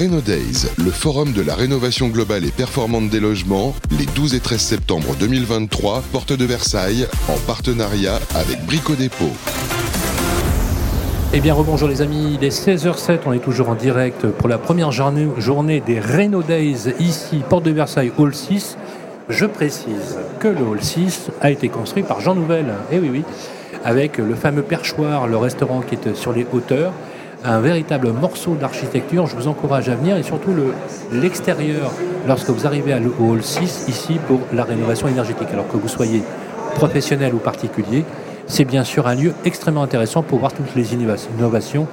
Reno Days, le forum de la rénovation globale et performante des logements, les 12 et 13 septembre 2023, porte de Versailles, en partenariat avec Brico Dépôt. Eh bien, rebonjour les amis, il est 16h07, on est toujours en direct pour la première journée, des Reno Days ici, porte de Versailles, Hall 6. Je précise que le Hall 6 a été construit par Jean Nouvel, eh oui, oui, avec le fameux perchoir, le restaurant qui est sur les hauteurs, un véritable morceau d'architecture. Je vous encourage à venir et surtout l'extérieur lorsque vous arrivez à le Hall 6 ici pour la rénovation énergétique. Alors que vous soyez professionnel ou particulier, c'est bien sûr un lieu extrêmement intéressant pour voir toutes les innovations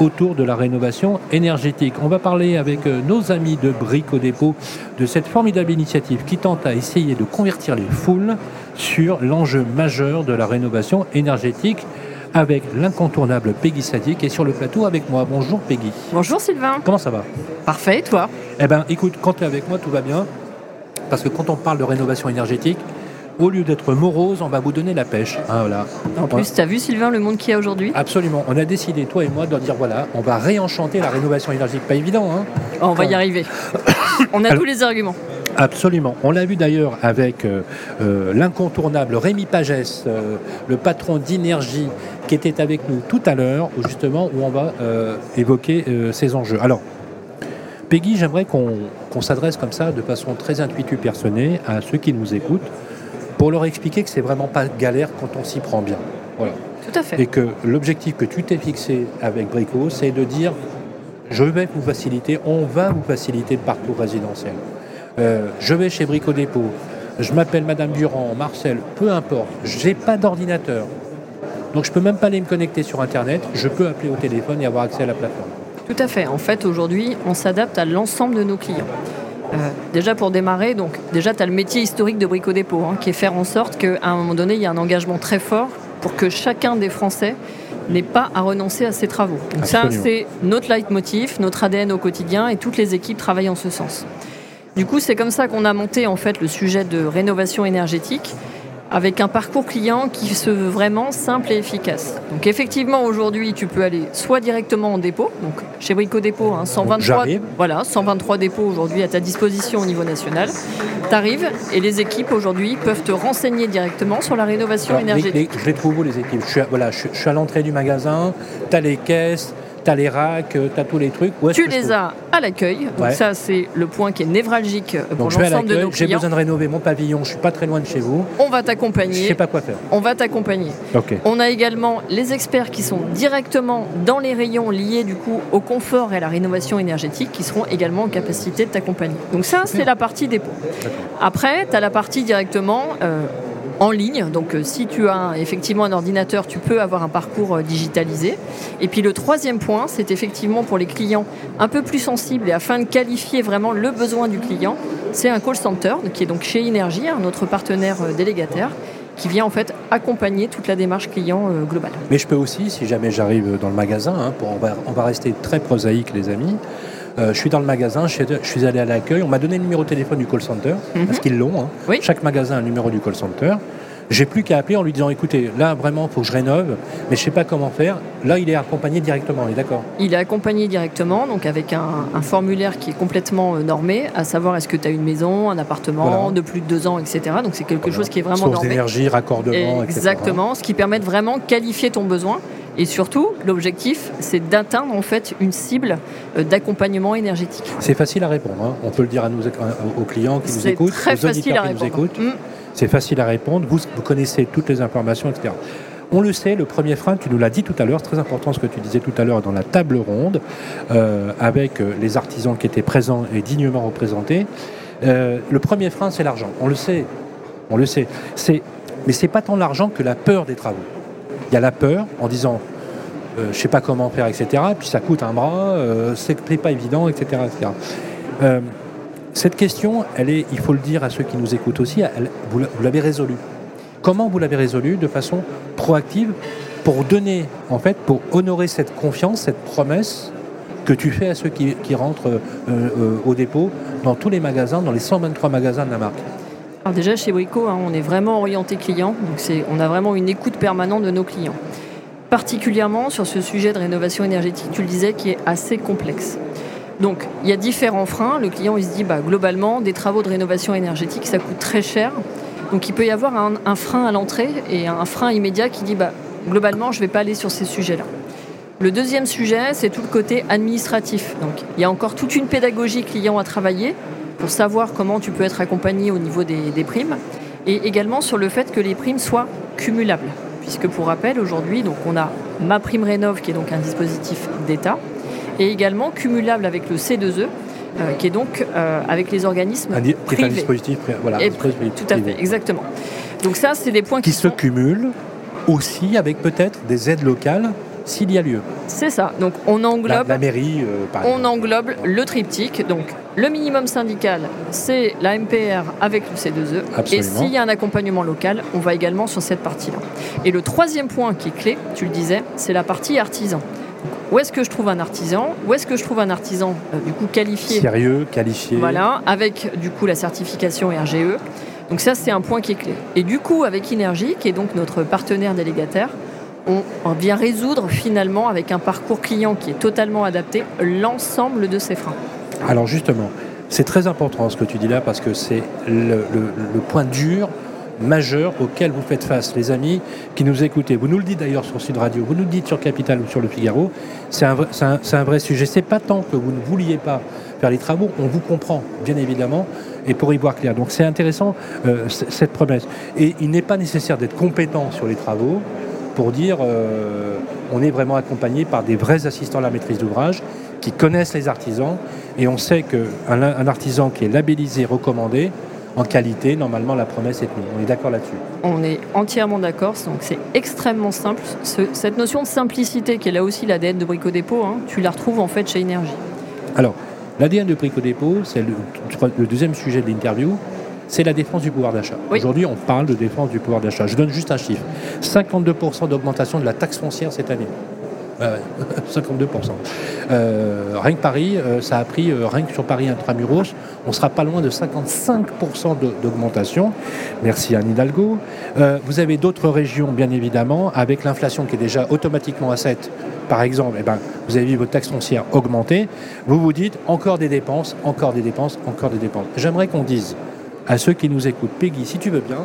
autour de la rénovation énergétique. On va parler avec euh, nos amis de Brico Dépôt de cette formidable initiative qui tente à essayer de convertir les foules sur l'enjeu majeur de la rénovation énergétique avec l'incontournable Peggy Sadik et sur le plateau avec moi. Bonjour Peggy. Bonjour Sylvain. Comment ça va? Parfait, et toi? Eh bien écoute, quand tu es avec moi, tout va bien. Parce que quand on parle de rénovation énergétique, au lieu d'être morose, on va vous donner la pêche. Hein, voilà. En plus, tu as vu Sylvain le monde qu'il y a aujourd'hui? Absolument. On a décidé, toi et moi, de dire voilà, on va réenchanter la rénovation énergétique. Pas évident, hein? On va y arriver. on a tous les arguments. Absolument. On l'a vu d'ailleurs avec euh, euh, l'incontournable Rémi Pagès, euh, le patron d'énergie, qui était avec nous tout à l'heure, justement, où on va évoquer ces enjeux. Alors, Peggy, j'aimerais qu'on s'adresse comme ça, de façon très intuitive, personnelle, à ceux qui nous écoutent pour leur expliquer que c'est vraiment pas galère quand on s'y prend bien. Voilà. Tout à fait. Et que l'objectif que tu t'es fixé avec Brico, c'est de dire je vais vous faciliter, on va vous faciliter le parcours résidentiel. Euh, je vais chez Brico Dépôt, je m'appelle Madame Durand, Marcel, peu importe, j'ai pas d'ordinateur. Donc je peux même pas aller me connecter sur Internet, je peux appeler au téléphone et avoir accès à la plateforme. Tout à fait. En fait, aujourd'hui, on s'adapte à l'ensemble de nos clients. Euh, déjà pour démarrer, donc déjà tu as le métier historique de Brico Dépôt, hein, qui est faire en sorte qu'à un moment donné, il y a un engagement très fort pour que chacun des Français n'ait pas à renoncer à ses travaux. Donc ça, c'est notre leitmotiv, notre ADN au quotidien, et toutes les équipes travaillent en ce sens. Du coup, c'est comme ça qu'on a monté en fait le sujet de rénovation énergétique avec un parcours client qui se veut vraiment simple et efficace. Donc effectivement, aujourd'hui, tu peux aller soit directement en dépôt, donc chez Brico Dépôt, 123, hein, voilà, 123 dépôts aujourd'hui à ta disposition au niveau national. Tu arrives et les équipes aujourd'hui peuvent te renseigner directement sur la rénovation énergétique. je les trouve où les équipes je suis, voilà, je suis à l'entrée du magasin, tu as les caisses, tu as les racks, euh, tu as tous les trucs. tu les as à l'accueil. Donc ça, c'est le point qui est névralgique pour l'ensemble de nos J'ai besoin de rénover mon pavillon, je suis pas très loin de chez vous. On va t'accompagner. Je sais pas quoi faire. On va t'accompagner. On a également les experts qui sont directement dans les rayons liés du coup au confort et à la rénovation énergétique qui seront également en capacité de t'accompagner. Donc ça, c'est la partie dépôt. Après, tu as la partie directement euh, en ligne. Donc euh, si tu as effectivement un ordinateur, tu peux avoir un parcours euh, digitalisé. Et puis le troisième point, c'est effectivement pour les clients un peu plus sensibles et afin de qualifier vraiment le besoin du client, c'est un call center qui est donc chez Énergie, notre partenaire euh, délégataire qui vient en fait accompagner toute la démarche client globale. Mais je peux aussi, si jamais j'arrive dans le magasin, hein, pour, on, va, rester très prosaïque les amis, je suis dans le magasin, je suis, allé à l'accueil, on m'a donné le numéro de téléphone du call center, mhm. parce qu'ils l'ont. Hein. Chaque magasin a un numéro du call center. J'ai plus qu'à appeler en lui disant écoutez, là vraiment, il faut que je rénove, mais je ne sais pas comment faire. Là, il est accompagné directement, on est d'accord? Il est accompagné directement, donc avec un, formulaire qui est complètement euh, normé, à savoir est-ce que tu as une maison, un appartement de plus de deux ans, etc. Donc c'est quelque chose qui est vraiment Source d'énergie, raccordement, Exactement, ce qui permet de vraiment qualifier ton besoin. Et surtout, l'objectif, c'est d'atteindre en fait une cible euh, d'accompagnement énergétique. C'est facile à répondre. Hein. On peut le dire à nos, aux clients qui nous écoutent, très aux auditeurs qui nous écoutent. Mm. C'est facile à répondre, vous, vous connaissez toutes les informations, etc. On le sait, le premier frein, tu nous l'as dit tout à l'heure, très important ce que tu disais tout à l'heure dans la table ronde, euh, avec euh, les artisans qui étaient présents et dignement représentés. Euh, le premier frein, c'est l'argent. On le sait, on le sait. C'est, mais c'est pas tant l'argent que la peur des travaux. Il y a la peur en disant, je ne sais pas comment faire, etc. Puis ça coûte un bras, c'est pas évident, etc. etc. Cette question, il faut le dire à ceux qui nous écoutent aussi, vous l'avez résolue. Comment vous l'avez résolue de façon proactive pour donner, en fait, pour honorer cette confiance, cette promesse que tu fais à ceux qui, rentrent euh, euh, au dépôt dans tous les magasins, dans les 123 magasins de la marque? Alors déjà chez Brico, hein, on est vraiment orienté client, on a vraiment une écoute permanente de nos clients. Particulièrement sur ce sujet de rénovation énergétique, tu le disais, qui est assez complexe. Donc, il y a différents freins. Le client, il se dit, bah, globalement, des travaux de rénovation énergétique, ça coûte très cher. Donc, il peut y avoir un, frein à l'entrée et un frein immédiat qui dit, bah, globalement, je ne vais pas aller sur ces sujets-là. Le deuxième sujet, c'est tout le côté administratif. Donc, il y a encore toute une pédagogie client à travailler pour savoir comment tu peux être accompagné au niveau des, des primes et également sur le fait que les primes soient cumulables. Puisque pour rappel, aujourd'hui, donc on a ma prime rénov qui est donc un dispositif d'État et également cumulable avec le C2E, euh, qui est donc euh, avec les organismes un privés. un dispositif, voilà, tout à fait, exactement. Donc ça, c'est des points qui, se cumulent aussi avec peut-être des aides locales s'il y a lieu. C'est ça. Donc on englobe la, mairie, euh, on englobe le triptyque. Donc le minimum syndical, c'est la MPR avec le C2E. Et s'il y a un accompagnement local, on va également sur cette partie-là. Et le troisième point qui est clé, tu le disais, c'est la partie artisan. Où est-ce que je trouve un artisan? Où est-ce que je trouve un artisan euh, du coup qualifié? Sérieux, qualifié? Voilà, avec du coup la certification RGE. Donc ça c'est un point qui est clé. Et du coup avec Énergie, qui est donc notre partenaire délégataire, on vient résoudre finalement avec un parcours client qui est totalement adapté l'ensemble de ces freins. Alors justement, c'est très important ce que tu dis là parce que c'est le, point dur majeur auquel vous faites face, les amis qui nous écoutez. Vous nous le dites d'ailleurs sur Sud Radio, vous nous le dites sur Capital ou sur Le Figaro. C'est un, vrai sujet. C'est pas tant que vous ne vouliez pas faire les travaux, on vous comprend, bien évidemment, et pour y voir clair. Donc c'est intéressant, euh, cette promesse. Et il n'est pas nécessaire d'être compétent sur les travaux pour dire euh, on est vraiment accompagné par des vrais assistants à la maîtrise d'ouvrage qui connaissent les artisans et on sait qu'un un artisan qui est labellisé, recommandé, en qualité, normalement la promesse est tenue. On est d'accord là-dessus On est entièrement d'accord, donc c'est extrêmement simple. cette notion de simplicité qui est là aussi l'ADN de Brico Dépôt, hein, tu la retrouves en fait chez Énergie. Alors, l'ADN de Brico Dépôt, c'est le, le, deuxième sujet de l'interview, c'est la défense du pouvoir d'achat. Aujourd'hui, on parle de défense du pouvoir d'achat. Je donne juste un chiffre. 52% d'augmentation de la taxe foncière cette année. 52%. Euh, rien que Paris, euh, ça a pris, euh, rien que sur Paris intramuros, on sera pas loin de 55% d'augmentation. Merci Anne Hidalgo. vous avez d'autres régions, bien évidemment, avec l'inflation qui est déjà automatiquement à 7. Par exemple, eh ben, vous avez vu votre taxe foncière augmenter. Vous vous dites encore des dépenses, encore des dépenses, encore des dépenses. J'aimerais qu'on dise à ceux qui nous écoutent, Peggy, si tu veux bien,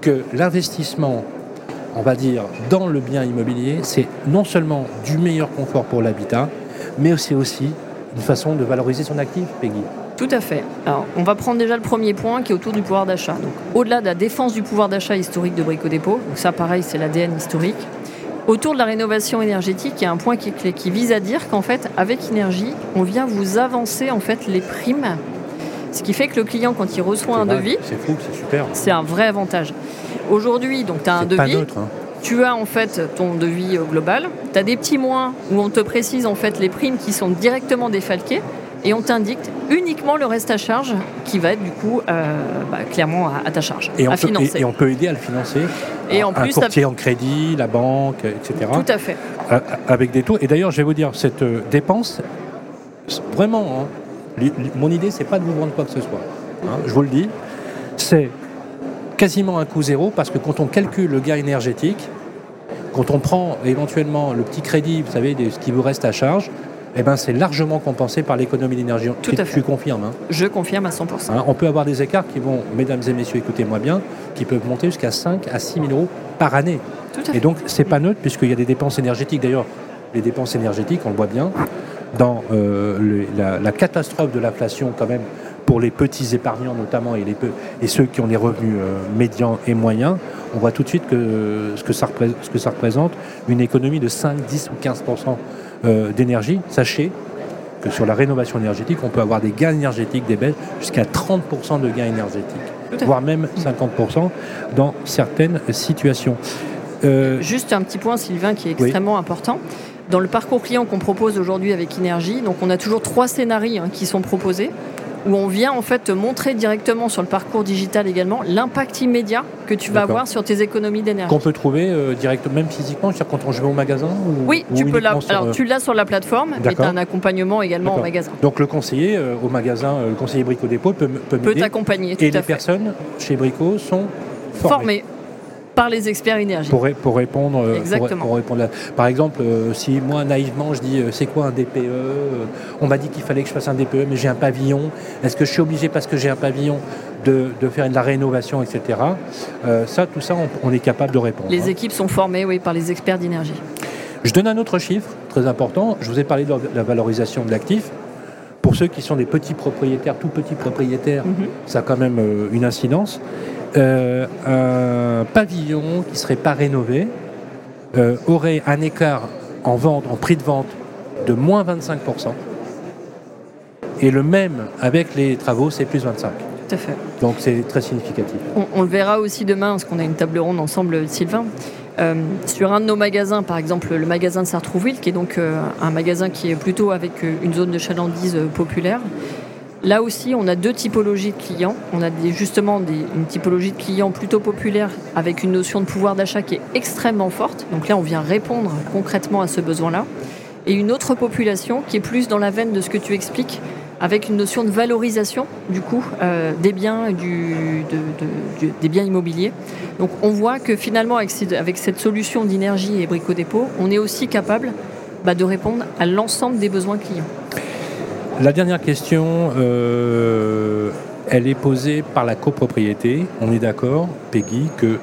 que l'investissement on va dire, dans le bien immobilier, c'est non seulement du meilleur confort pour l'habitat, mais c'est aussi une façon de valoriser son actif, Peggy. Tout à fait. Alors, on va prendre déjà le premier point qui est autour du pouvoir d'achat. Donc, au-delà de la défense du pouvoir d'achat historique de Brico Dépôt, donc ça, pareil, c'est l'ADN historique. Autour de la rénovation énergétique, il y a un point qui est clé, qui vise à dire qu'en fait, avec énergie, on vient vous avancer en fait les primes, ce qui fait que le client, quand il reçoit un devis, c'est fou, c'est super. C'est un vrai avantage. Aujourd'hui, donc tu as un devis. Hein. Tu as en fait ton devis euh, global. Tu as des petits mois où on te précise en fait les primes qui sont directement défalquées et on t'indique uniquement le reste à charge qui va être du coup euh, bah, clairement à, ta charge, et à financer. et, on peut aider à le financer. Et en un plus, courtier en crédit, la banque, etc. Tout à fait. avec des taux. Et d'ailleurs, je vais vous dire, cette euh, dépense, vraiment, hein, mon idée, c'est pas de vous vendre quoi que ce soit. Hein, je vous le dis, c'est quasiment un coût zéro parce que quand on calcule le gain énergétique, quand on prend éventuellement le petit crédit, vous savez, de ce qui vous reste à charge, eh ben, c'est largement compensé par l'économie d'énergie. Tout à fait. Tu confirmes hein Je confirme à 100%. Hein, on peut avoir des écarts qui vont, mesdames et messieurs, écoutez-moi bien, qui peuvent monter jusqu'à 5 à 6 000 euros par année. Tout à fait. Et donc, c'est pas neutre puisqu'il y a des dépenses énergétiques. D'ailleurs, les dépenses énergétiques, on le voit bien, dans euh, la, la, catastrophe de l'inflation quand même pour les petits épargnants notamment et, les et ceux qui ont des revenus euh, médians et moyens, on voit tout de suite que ce que ça, ce que ça représente une économie de 5, 10 ou 15% euh, d'énergie. Sachez que sur la rénovation énergétique, on peut avoir des gains énergétiques, des baisses jusqu'à 30% de gains énergétiques, voire même 50% dans certaines situations. Euh, Juste un petit point, Sylvain, qui est extrêmement important. Dans le parcours client qu'on propose aujourd'hui avec Énergie, donc on a toujours trois scénarios hein, qui sont proposés où on vient en fait te montrer directement sur le parcours digital également l'impact immédiat que tu vas avoir sur tes économies d'énergie. Qu'on peut trouver euh, directement, même physiquement, cest quand on joue au magasin Oui, tu peux Alors euh, tu l'as sur la plateforme, mais tu as un accompagnement également au magasin. Donc le conseiller euh, au magasin, le conseiller Brico Dépôt peut, peut, peut t'accompagner. Et les personnes chez Brico sont formées. Par les experts énergie. Pour, ré- pour répondre, euh, pour- Exactement. pour répondre à- Par exemple, euh, si moi naïvement je dis euh, c'est quoi un DPE On m'a dit qu'il fallait que je fasse un DPE, mais j'ai un pavillon. Est-ce que je suis obligé parce que j'ai un pavillon de, de faire de la rénovation, etc. Euh, ça, tout ça, on, on est capable de répondre. Les hein. équipes sont formées oui, par les experts d'énergie. Je donne un autre chiffre très important. Je vous ai parlé de la valorisation de l'actif. Pour ceux qui sont des petits propriétaires, tout petits propriétaires, Mhm. ça a quand même euh, une incidence. Euh, un pavillon qui serait pas rénové euh, aurait un écart en vente, en prix de vente, de moins 25%. Et le même avec les travaux, c'est plus 25%. Tout à fait. Donc c'est très significatif. On, on le verra aussi demain, parce qu'on a une table ronde ensemble, Sylvain. Euh, sur un de nos magasins, par exemple le magasin de Sartrouville, qui est donc euh, un magasin qui est plutôt avec une zone de chalandise populaire. Là aussi, on a deux typologies de clients. On a des, justement une typologie de clients plutôt populaire avec une notion de pouvoir d'achat qui est extrêmement forte. Donc là, on vient répondre concrètement à ce besoin-là. Et une autre population qui est plus dans la veine de ce que tu expliques, avec une notion de valorisation du coup euh, des biens du, de- de- du- des biens immobiliers. Donc on voit que finalement avec, cette solution d'énergie et brico-dépôt, on est aussi capable bah, de répondre à l'ensemble des besoins clients. La dernière question, euh, elle est posée par la copropriété. On est d'accord, Peggy, que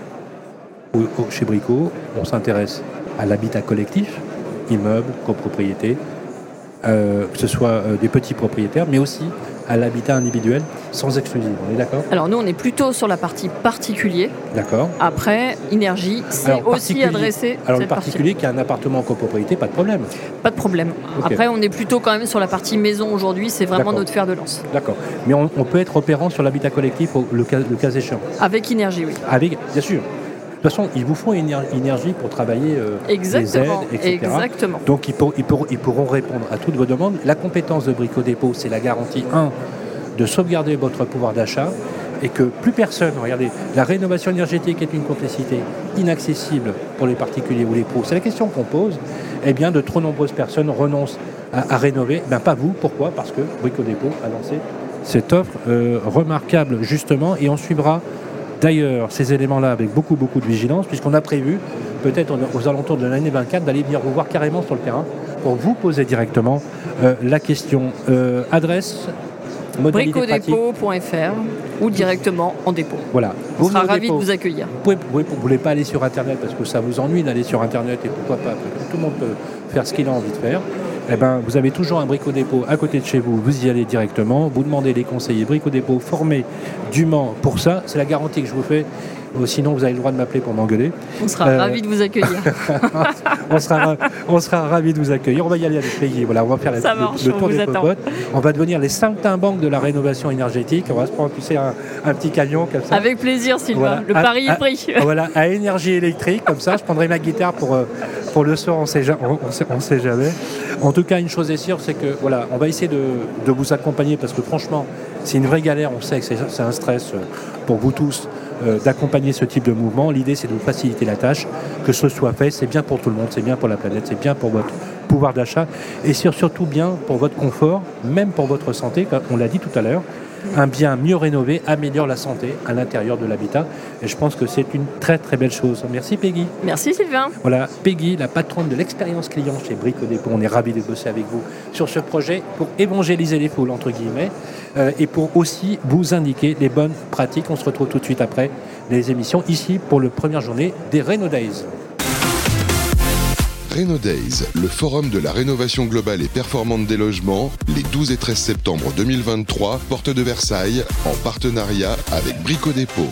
chez Brico, on s'intéresse à l'habitat collectif, immeuble, copropriété, euh, que ce soit euh, des petits propriétaires, mais aussi à l'habitat individuel, sans exclusive. On est d'accord? Alors nous on est plutôt sur la partie particulier. D'accord. Après, énergie, c'est aussi adressé Alors le partie. particulier qui a un appartement en copropriété, pas de problème. Pas de problème. Après, on est plutôt quand même sur la partie maison aujourd'hui. C'est vraiment notre fer de lance. D'accord. Mais on, on peut être opérant sur l'habitat collectif au- le cas, le cas échéant? Avec énergie, oui. Avec, bien sûr. De toute façon, il vous faut une éner- énergie pour travailler euh, les aides, etc. Exactement. Donc, ils, pour- ils pourront, ils pourront répondre à toutes vos demandes. La compétence de Brico Dépôt, c'est la garantie, un, de sauvegarder votre pouvoir d'achat et que plus personne, regardez, la rénovation énergétique est une complexité inaccessible pour les particuliers ou les pros. C'est la question qu'on pose. Eh bien, de trop nombreuses personnes renoncent à, à rénover. Ben, pas vous. Pourquoi? Parce que Brico Dépôt a lancé cette offre euh, remarquable, justement, et on suivra d'ailleurs ces éléments-là avec beaucoup, beaucoup de vigilance, puisqu'on a prévu, peut-être aux- alentours de l'année 24, d'aller venir vous voir carrément sur le terrain pour vous poser directement euh, la question. Euh, adresse, bricodépôt.fr ou directement en dépôt. Voilà. On sera ravis de vous accueillir. Vous pouvez, vous ne voulez pas aller sur Internet parce que ça vous ennuie d'aller sur Internet et pourquoi pas, tout le monde peut faire ce qu'il a envie de faire. Eh ben, vous avez toujours un brico dépôt à côté de chez vous, vous y allez directement, vous demandez les conseillers brico dépôt formés dûment pour ça, c'est la garantie que je vous fais. Sinon, vous avez le droit de m'appeler pour m'engueuler. On sera Euh, ravis de vous accueillir. On sera, ra- on sera ravis de vous accueillir. On va y aller avec Peggy. Voilà, on va faire la- le, marche, le tour des attend. popotes. On va devenir les saltimbanques de la rénovation énergétique. On va se prendre, tu sais, un, un petit camion comme ça. Avec plaisir, Sylvain. Voilà. Le pari est pris. voilà, à énergie électrique, comme ça, je prendrai ma guitare pour, euh, pour le soir, on sait, ja- on, sait, on sait jamais. En tout cas, une chose est sûre, c'est que voilà, on va essayer de, de vous accompagner parce que franchement, c'est une vraie galère, on sait que c'est un stress euh, pour vous tous d'accompagner ce type de mouvement. L'idée, c'est de vous faciliter la tâche, que ce soit fait, c'est bien pour tout le monde, c'est bien pour la planète, c'est bien pour votre pouvoir d'achat et surtout bien pour votre confort, même pour votre santé, comme on l'a dit tout à l'heure. Un bien mieux rénové améliore la santé à l'intérieur de l'habitat. Et je pense que c'est une très très belle chose. Merci Peggy. Merci, Sylvain. Voilà, Peggy, la patronne de l'expérience client chez Brico Dépôt. On est ravis de bosser avec vous sur ce projet pour évangéliser les foules, entre guillemets, euh, et pour aussi vous indiquer les bonnes pratiques. On se retrouve tout de suite après les émissions ici pour la première journée des Reno Days. Reno Days, le forum de la rénovation globale et performante des logements, les 12 et 13 septembre 2023, porte de Versailles, en partenariat avec Brico Dépôt.